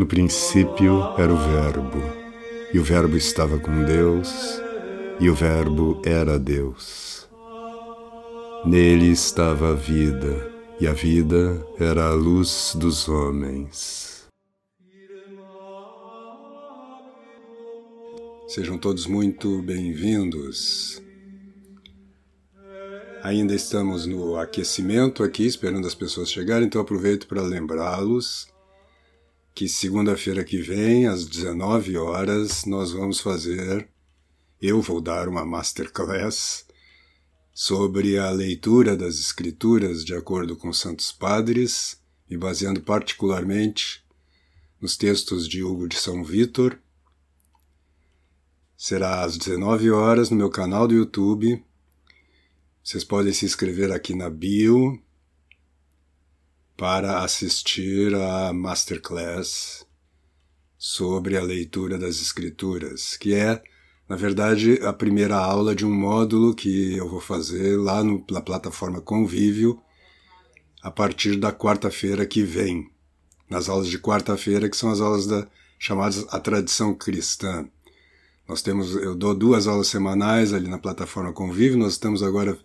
No princípio era o Verbo, e o Verbo estava com Deus, e o Verbo era Deus. Nele estava a vida, e a vida era a luz dos homens. Sejam todos muito bem-vindos. Ainda estamos no aquecimento aqui, esperando as pessoas chegarem, então aproveito para lembrá-los que segunda-feira que vem, às 19 horas, nós vamos fazer, eu vou dar uma masterclass sobre a leitura das Escrituras de acordo com Santos Padres, e baseando particularmente nos textos de Hugo de São Vítor. Será às 19 horas no meu canal do YouTube. Vocês podem se inscrever aqui na bio para assistir a masterclass sobre a leitura das Escrituras, que é, na verdade, a primeira aula de um módulo que eu vou fazer lá no, na plataforma Convívio a partir da quarta-feira que vem, nas aulas de quarta-feira, que são as aulas da, chamadas A Tradição Cristã. Nós temos, eu dou duas aulas semanais ali na plataforma Convívio, nós estamos agora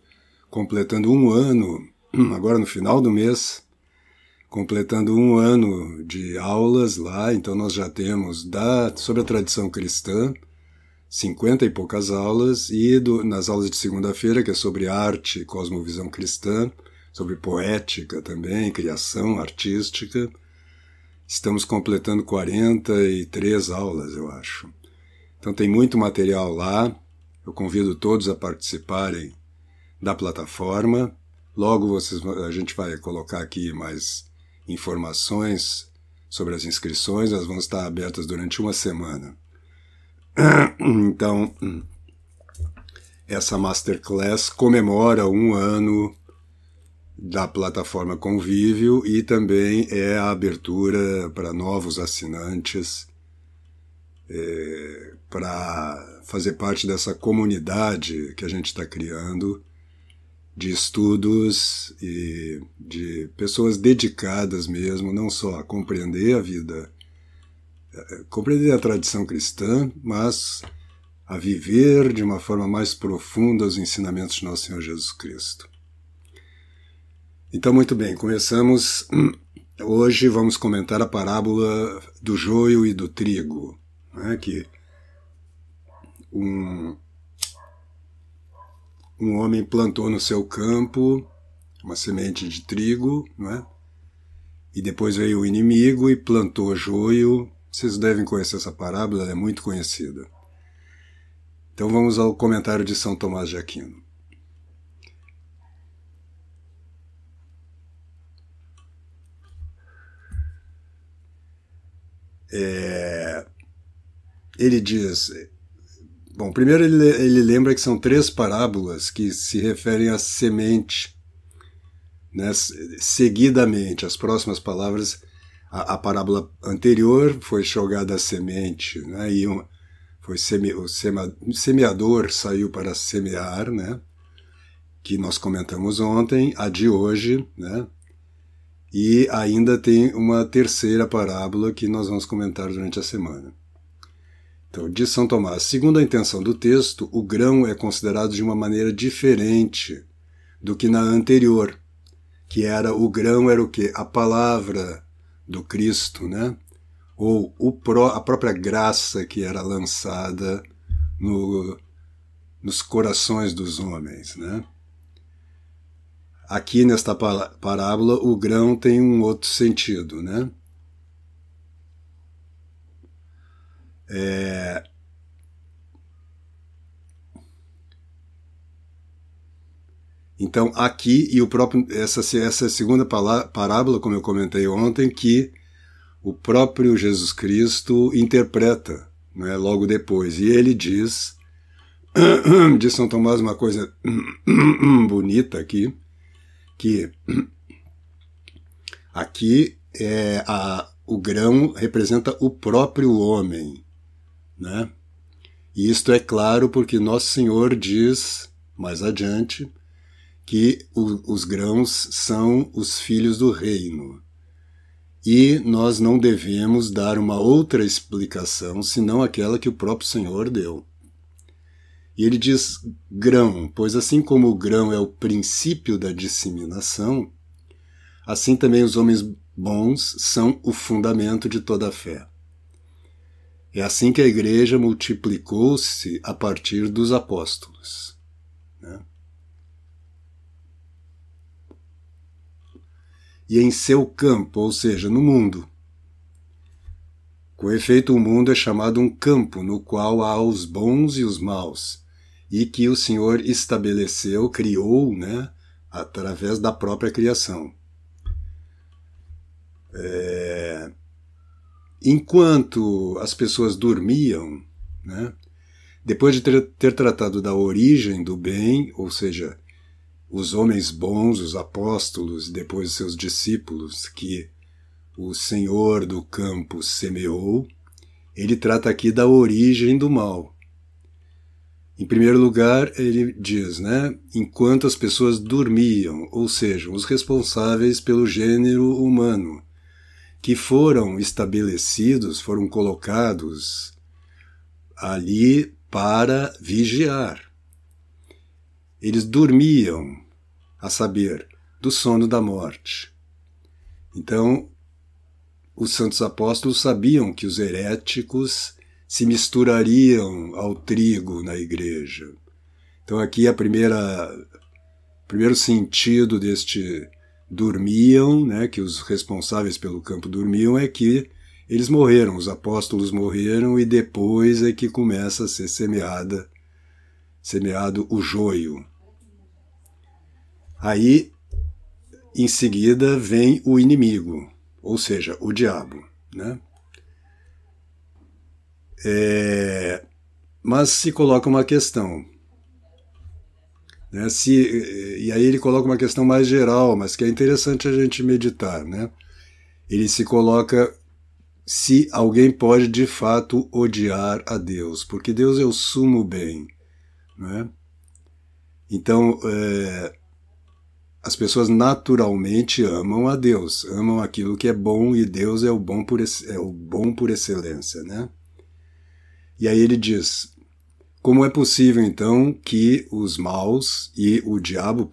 completando um ano, agora no final do mês, completando um ano de aulas lá, então nós já temos da, sobre a tradição cristã, cinquenta e poucas aulas, e do, nas aulas de segunda-feira, que é sobre arte e cosmovisão cristã, sobre poética também, criação artística, estamos completando 43 aulas, eu acho. Então tem muito material lá, eu convido todos a participarem da plataforma. Logo vocês, a gente vai colocar aqui mais informações sobre as inscrições, elas vão estar abertas durante uma semana. Então, essa masterclass comemora um ano da plataforma Convívio e também é a abertura para novos assinantes, é, para fazer parte dessa comunidade que a gente está criando de estudos e de pessoas dedicadas mesmo, não só a compreender a vida, eh, compreender a tradição cristã, mas a viver de uma forma mais profunda os ensinamentos de Nosso Senhor Jesus Cristo. Então, muito bem, começamos. Hoje vamos comentar a parábola do joio e do trigo, né, que um, um homem plantou no seu campo uma semente de trigo, não é? E depois veio o inimigo e plantou joio. Vocês devem conhecer essa parábola, ela é muito conhecida. Então vamos ao comentário de São Tomás de Aquino. É, ele diz: Bom, primeiro ele, ele lembra que são três parábolas que se referem à semente, né, seguidamente. As próximas palavras, a, a parábola anterior foi jogada a semente, né, e uma, foi seme, o sema, semeador saiu para semear, né, que nós comentamos ontem, a de hoje, né, e ainda tem uma terceira parábola que nós vamos comentar durante a semana. Então, diz São Tomás, segundo a intenção do texto, o grão é considerado de uma maneira diferente do que na anterior, que era o grão era o que? A palavra do Cristo, né? Ou pró, a própria graça que era lançada no, nos corações dos homens, né? Aqui nesta parábola, o grão tem um outro sentido, né? É... Então, aqui, e o próprio, essa, essa segunda parábola, como eu comentei ontem, que o próprio Jesus Cristo interpreta né, logo depois. E ele diz, de São Tomás, uma coisa bonita aqui, que aqui é a, o grão representa o próprio homem. Né? E isto é claro porque Nosso Senhor diz, mais adiante, que o, os grãos são os filhos do reino. e nós não devemos dar uma outra explicação senão aquela que o próprio Senhor deu. E ele diz grão, pois assim como o grão é o princípio da disseminação, assim também os homens bons são o fundamento de toda a fé. É assim que a igreja multiplicou-se a partir dos apóstolos. Né? E em seu campo, ou seja, no mundo. Com efeito, o mundo é chamado um campo no qual há os bons e os maus, e que o Senhor estabeleceu, criou, né, através da própria criação. É, enquanto as pessoas dormiam, né, depois de ter, ter tratado da origem do bem, ou seja, os homens bons, os apóstolos, depois seus discípulos, que o Senhor do campo semeou, ele trata aqui da origem do mal. Em primeiro lugar, ele diz, né, enquanto as pessoas dormiam, ou seja, os responsáveis pelo gênero humano, que foram estabelecidos, foram colocados ali para vigiar. Eles dormiam, a saber, do sono da morte. Então, os santos apóstolos sabiam que os heréticos se misturariam ao trigo na igreja. Então aqui a primeira primeiro sentido deste dormiam, né, que os responsáveis pelo campo dormiam, é que eles morreram, os apóstolos morreram e depois é que começa a ser semeada, semeado o joio. Aí, em seguida, vem o inimigo, ou seja, o diabo, né? É, mas se coloca uma questão, né? Se, e aí ele coloca uma questão mais geral, mas que é interessante a gente meditar. Né? Ele se coloca se alguém pode de fato odiar a Deus, porque Deus é o sumo bem. Né? Então, é, as pessoas naturalmente amam a Deus, amam aquilo que é bom e Deus é o bom por, é o bom por excelência. Né? E aí ele diz: como é possível então que os maus e o diabo,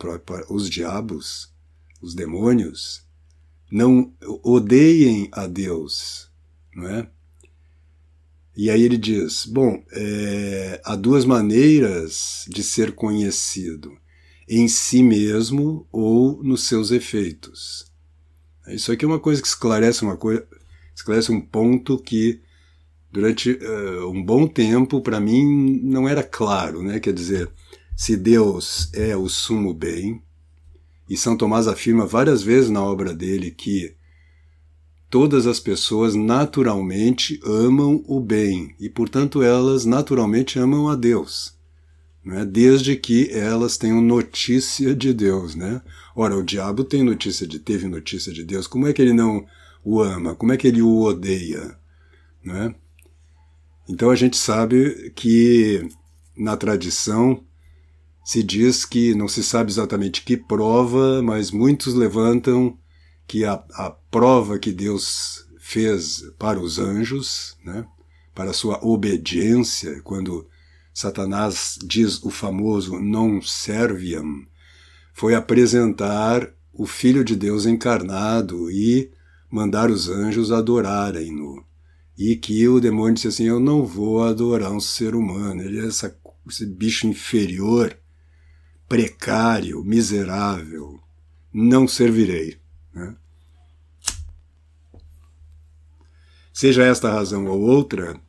os diabos, os demônios, não odeiem a Deus, não é? E aí ele diz: bom, é, há duas maneiras de ser conhecido, em si mesmo ou nos seus efeitos. Isso aqui é uma coisa que esclarece uma coisa, esclarece um ponto que durante uh, um bom tempo, para mim, não era claro, né? Quer dizer, se Deus é o sumo bem, e São Tomás afirma várias vezes na obra dele que todas as pessoas naturalmente amam o bem e, portanto, elas naturalmente amam a Deus, né? desde que elas tenham notícia de Deus. Né? Ora, o diabo tem notícia de, teve notícia de Deus, como é que ele não o ama? Como é que ele o odeia? Né? Então a gente sabe que na tradição se diz que não se sabe exatamente que prova, mas muitos levantam que a, a prova que Deus fez para os anjos, né, para sua obediência, quando Satanás diz o famoso non serviam, foi apresentar o Filho de Deus encarnado e mandar os anjos adorarem-no e que o demônio disse assim: Eu não vou adorar um ser humano, ele é essa, esse bicho inferior, precário, miserável, não servirei. Né? Seja esta razão ou outra,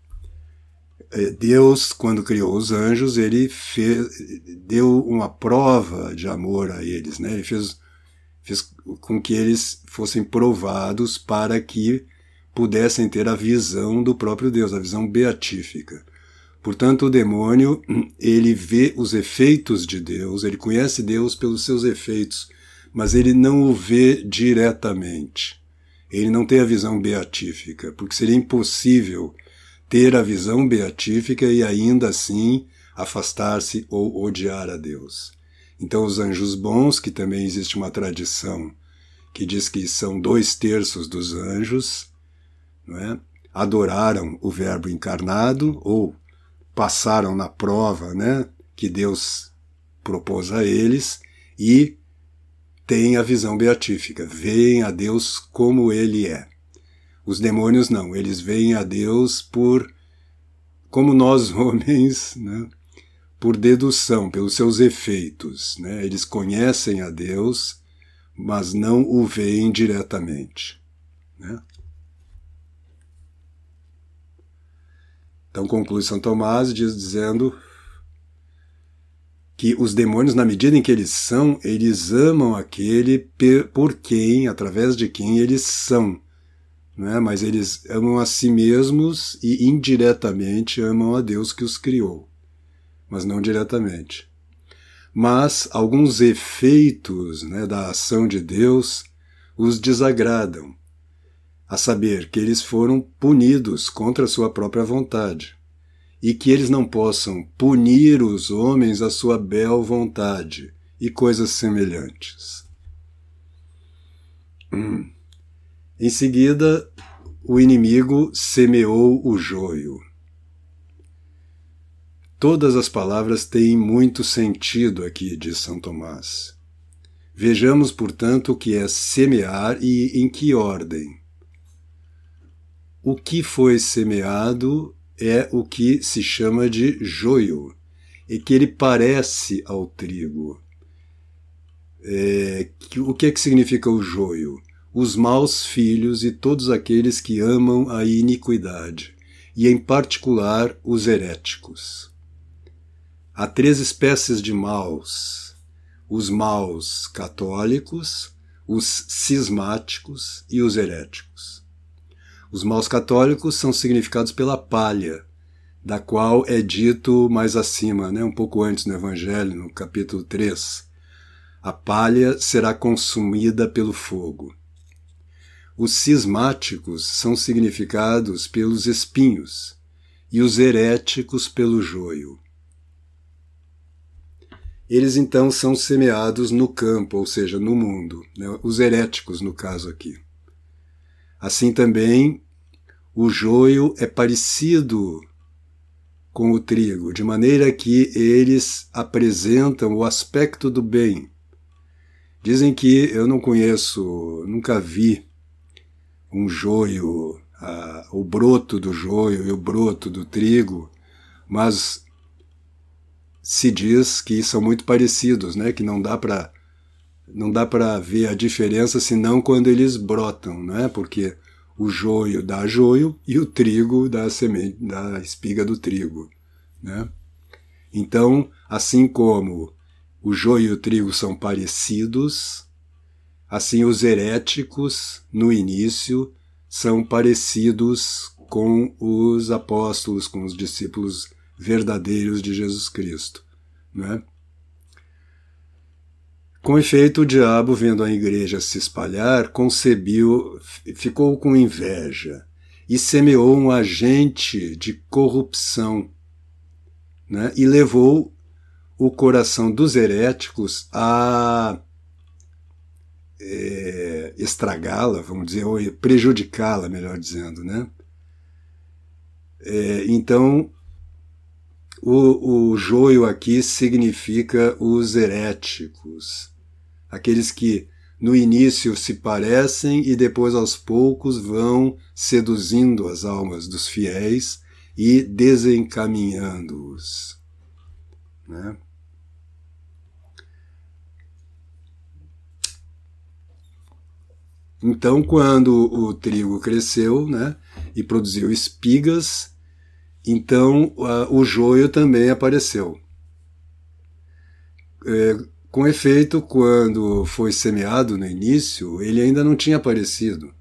é, Deus, quando criou os anjos, ele fez, deu uma prova de amor a eles, né? Ele fez, fez com que eles fossem provados para que pudessem ter a visão do próprio Deus, a visão beatífica. Portanto, o demônio, ele vê os efeitos de Deus, ele conhece Deus pelos seus efeitos, mas ele não o vê diretamente. Ele não tem a visão beatífica, porque seria impossível ter a visão beatífica e ainda assim afastar-se ou odiar a Deus. Então, os anjos bons, que também existe uma tradição que diz que são dois terços dos anjos, é? adoraram o Verbo encarnado ou passaram na prova né, que Deus propôs a eles e têm a visão beatífica, veem a Deus como Ele é. Os demônios não, eles veem a Deus por, como nós homens, né, por dedução, pelos seus efeitos. Né? Eles conhecem a Deus, mas não o veem diretamente. Né? Então conclui São Tomás diz, dizendo que os demônios, na medida em que eles são, eles amam aquele por quem, através de quem eles são. Não é? Mas eles amam a si mesmos e indiretamente amam a Deus que os criou, mas não diretamente. Mas alguns efeitos né, da ação de Deus os desagradam a saber, que eles foram punidos contra a sua própria vontade, e que eles não possam punir os homens à sua bel vontade, e coisas semelhantes. Hum. Em seguida, o inimigo semeou o joio. Todas as palavras têm muito sentido aqui, diz São Tomás. Vejamos, portanto, o que é semear e em que ordem o que foi semeado é o que se chama de joio, e que ele parece ao trigo. É, o que é que significa o joio? Os maus filhos e todos aqueles que amam a iniquidade, e em particular os heréticos. Há três espécies de maus: os maus católicos, os cismáticos e os heréticos. Os maus católicos são significados pela palha, da qual é dito mais acima, né, um pouco antes no Evangelho, no capítulo 3. A palha será consumida pelo fogo. Os cismáticos são significados pelos espinhos e os heréticos pelo joio. Eles então são semeados no campo, ou seja, no mundo, né? os heréticos no caso aqui. Assim também o joio é parecido com o trigo, de maneira que eles apresentam o aspecto do bem. Dizem que eu não conheço, nunca vi um joio, o broto do joio e o broto do trigo, mas se diz que são muito parecidos, né? Que não dá para não dá para ver a diferença senão quando eles brotam, né? Porque o joio dá joio e o trigo dá semente, da espiga do trigo. Né? Então, assim como o joio e o trigo são parecidos, assim os heréticos, no início, são parecidos com os apóstolos, com os discípulos verdadeiros de Jesus Cristo. Né? Com efeito, o diabo, vendo a igreja se espalhar, concebiu, ficou com inveja e semeou um agente de corrupção né? e levou o coração dos heréticos a é, estragá-la, vamos dizer, ou prejudicá-la, melhor dizendo. Né? É, então, o, o joio aqui significa os heréticos aqueles que no início se parecem e depois aos poucos vão seduzindo as almas dos fiéis e desencaminhando-os. Né? Então, quando o trigo cresceu né, e produziu espigas, então o joio também apareceu. É, com efeito, quando foi semeado no início, ele ainda não tinha aparecido.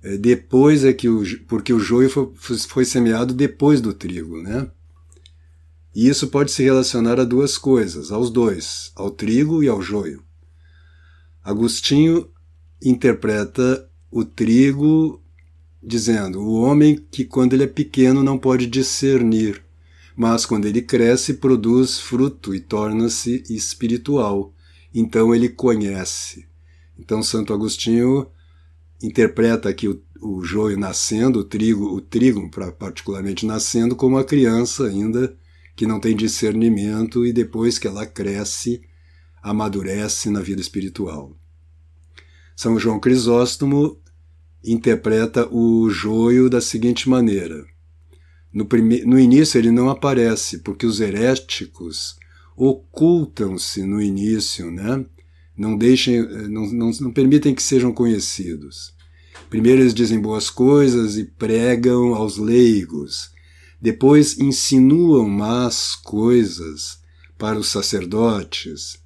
É, depois é que o. porque o joio foi, foi semeado depois do trigo, né? E isso pode se relacionar a duas coisas, aos dois, ao trigo e ao joio. Agostinho interpreta o trigo dizendo: o homem que quando ele é pequeno não pode discernir mas quando ele cresce, produz fruto e torna-se espiritual. Então ele conhece. Então Santo Agostinho interpreta aqui o, o joio nascendo, o trigo, o trigo particularmente nascendo, como a criança ainda que não tem discernimento e depois que ela cresce, amadurece na vida espiritual. São João Crisóstomo interpreta o joio da seguinte maneira. No, prime... no início ele não aparece, porque os heréticos ocultam-se no início, né? não deixem, não, não, não permitem que sejam conhecidos. Primeiro eles dizem boas coisas e pregam aos leigos. Depois insinuam más coisas para os sacerdotes,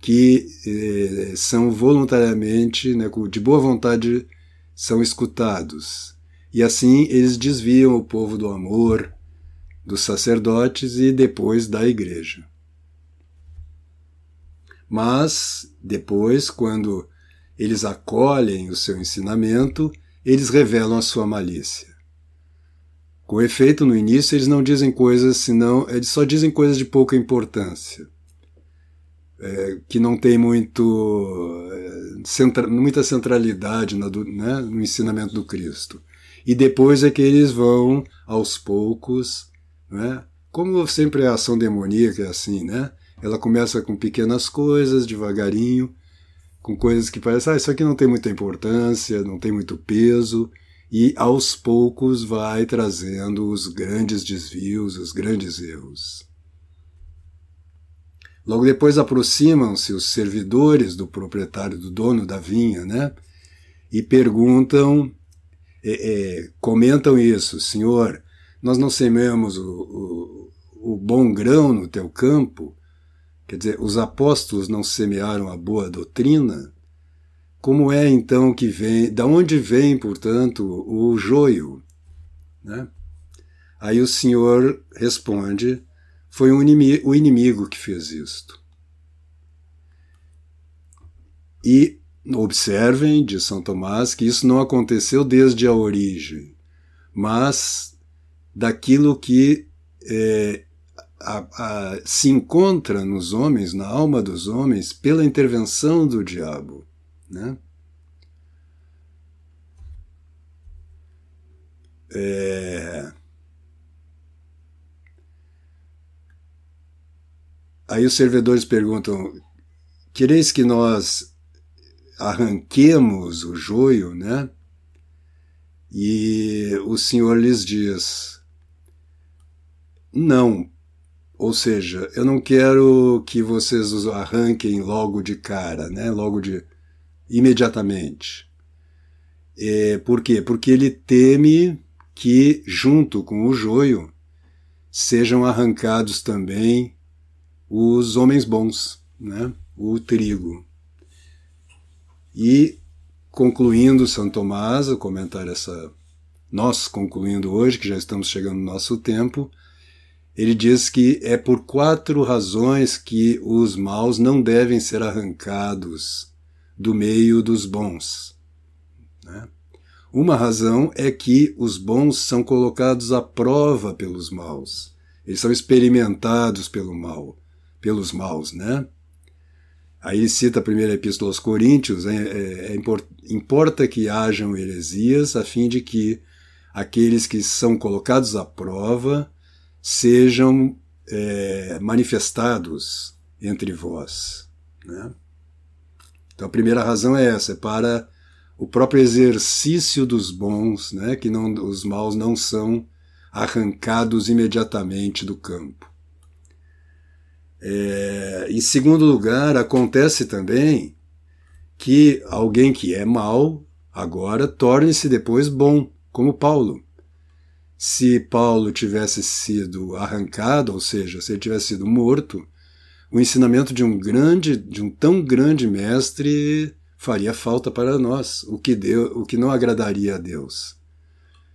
que eh, são voluntariamente, né, de boa vontade, são escutados. E assim eles desviam o povo do amor dos sacerdotes e depois da igreja. Mas, depois, quando eles acolhem o seu ensinamento, eles revelam a sua malícia. Com efeito, no início eles não dizem coisas senão, eles só dizem coisas de pouca importância, é, que não tem muito, é, centra, muita centralidade no, né, no ensinamento do Cristo. E depois é que eles vão, aos poucos, né, como sempre a ação demoníaca é assim, né? Ela começa com pequenas coisas, devagarinho, com coisas que parecem, ah, isso aqui não tem muita importância, não tem muito peso, e aos poucos vai trazendo os grandes desvios, os grandes erros. Logo depois aproximam-se os servidores do proprietário, do dono da vinha, né? E perguntam, é, é, comentam isso, senhor, nós não semeamos o, o, o bom grão no teu campo, Quer dizer, os apóstolos não semearam a boa doutrina? Como é então que vem, da onde vem, portanto, o joio? Né? Aí o Senhor responde: foi um inimigo, o inimigo que fez isto. E observem, de São Tomás, que isso não aconteceu desde a origem, mas daquilo que é, a, a, se encontra nos homens, na alma dos homens, pela intervenção do diabo. Né? É... Aí os servidores perguntam: quereis que nós arranquemos o joio, né? E o Senhor lhes diz: não, ou seja, eu não quero que vocês os arranquem logo de cara, né? logo de imediatamente. É, por quê? Porque ele teme que, junto com o joio, sejam arrancados também os homens bons, né? o trigo. E, concluindo São Tomás, o comentário essa. Nós concluindo hoje, que já estamos chegando no nosso tempo, ele diz que é por quatro razões que os maus não devem ser arrancados do meio dos bons. Né? Uma razão é que os bons são colocados à prova pelos maus. Eles são experimentados pelo mal, pelos maus, né? Aí ele cita a primeira epístola aos Coríntios, é, é, é, importa que hajam heresias a fim de que aqueles que são colocados à prova sejam é, manifestados entre vós. Né? Então a primeira razão é essa, é para o próprio exercício dos bons, né, que não, os maus não são arrancados imediatamente do campo. É, em segundo lugar, acontece também que alguém que é mau agora torne-se depois bom, como Paulo se Paulo tivesse sido arrancado, ou seja, se ele tivesse sido morto, o ensinamento de um grande, de um tão grande mestre faria falta para nós, o que deu, o que não agradaria a Deus.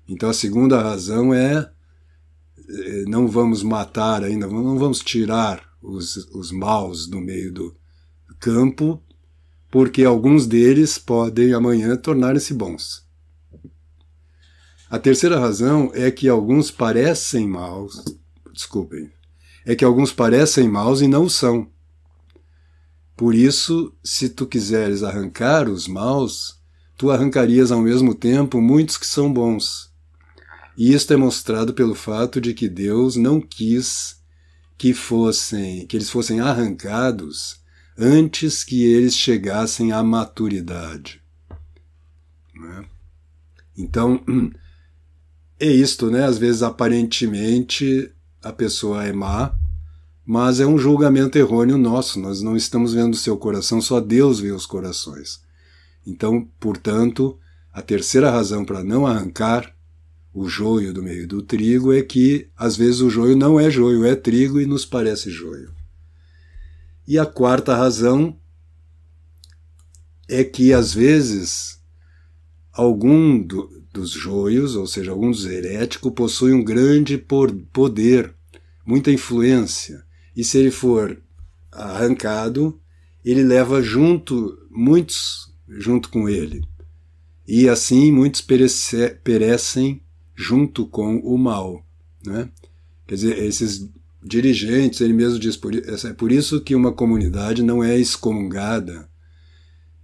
Então a segunda razão é eh, não vamos matar ainda, não vamos tirar os, os maus do meio do campo, porque alguns deles podem amanhã tornarem-se bons. A terceira razão é que alguns parecem maus, desculpem, é que alguns parecem maus e não são. Por isso, se tu quiseres arrancar os maus, tu arrancarias ao mesmo tempo muitos que são bons. E isto é mostrado pelo fato de que Deus não quis que fossem, que eles fossem arrancados antes que eles chegassem à maturidade. Né? Então, é isto, né? Às vezes, aparentemente, a pessoa é má, mas é um julgamento errôneo nosso. Nós não estamos vendo o seu coração, só Deus vê os corações. Então, portanto, a terceira razão para não arrancar o joio do meio do trigo é que, às vezes, o joio não é joio, é trigo e nos parece joio. E a quarta razão é que, às vezes, algum do, dos joios, ou seja, algum dos heréticos, possui um grande poder, muita influência. E se ele for arrancado, ele leva junto muitos junto com ele. E assim muitos perece, perecem junto com o mal. Né? Quer dizer, esses dirigentes, ele mesmo diz, por, é por isso que uma comunidade não é excomungada,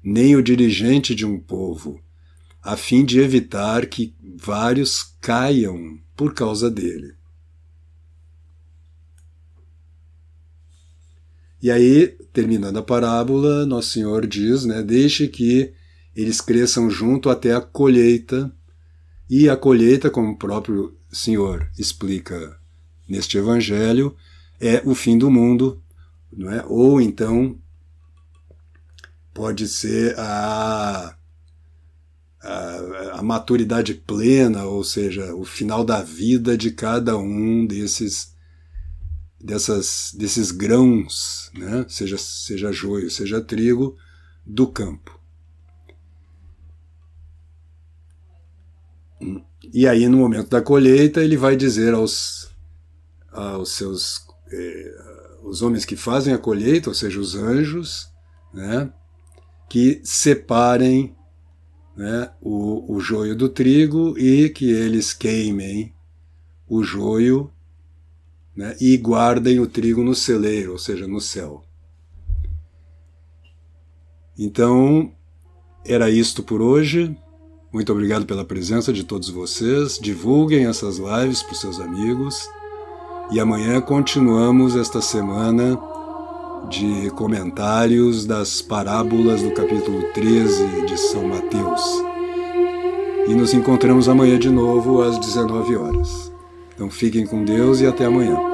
nem o dirigente de um povo, a fim de evitar que vários caiam por causa dele. E aí, terminando a parábola, Nosso Senhor diz, né, deixe que eles cresçam junto até a colheita, e a colheita, como o próprio Senhor explica neste evangelho, é o fim do mundo, não é? Ou então pode ser a a, a, maturidade plena, ou seja, o final da vida de cada um desses dessas, desses grãos, né? seja, seja joio, seja trigo, do campo. E aí, no momento da colheita, ele vai dizer aos, aos seus eh, os homens que fazem a colheita, ou seja, os anjos, né, que separem né, o, o joio do trigo e que eles queimem o joio né, e guardem o trigo no celeiro, ou seja, no céu. Então, era isto por hoje. Muito obrigado pela presença de todos vocês. Divulguem essas lives para os seus amigos. E amanhã continuamos esta semana de comentários das parábolas do capítulo 13 de São Mateus. E nos encontramos amanhã de novo às 19 horas. Então fiquem com Deus e até amanhã.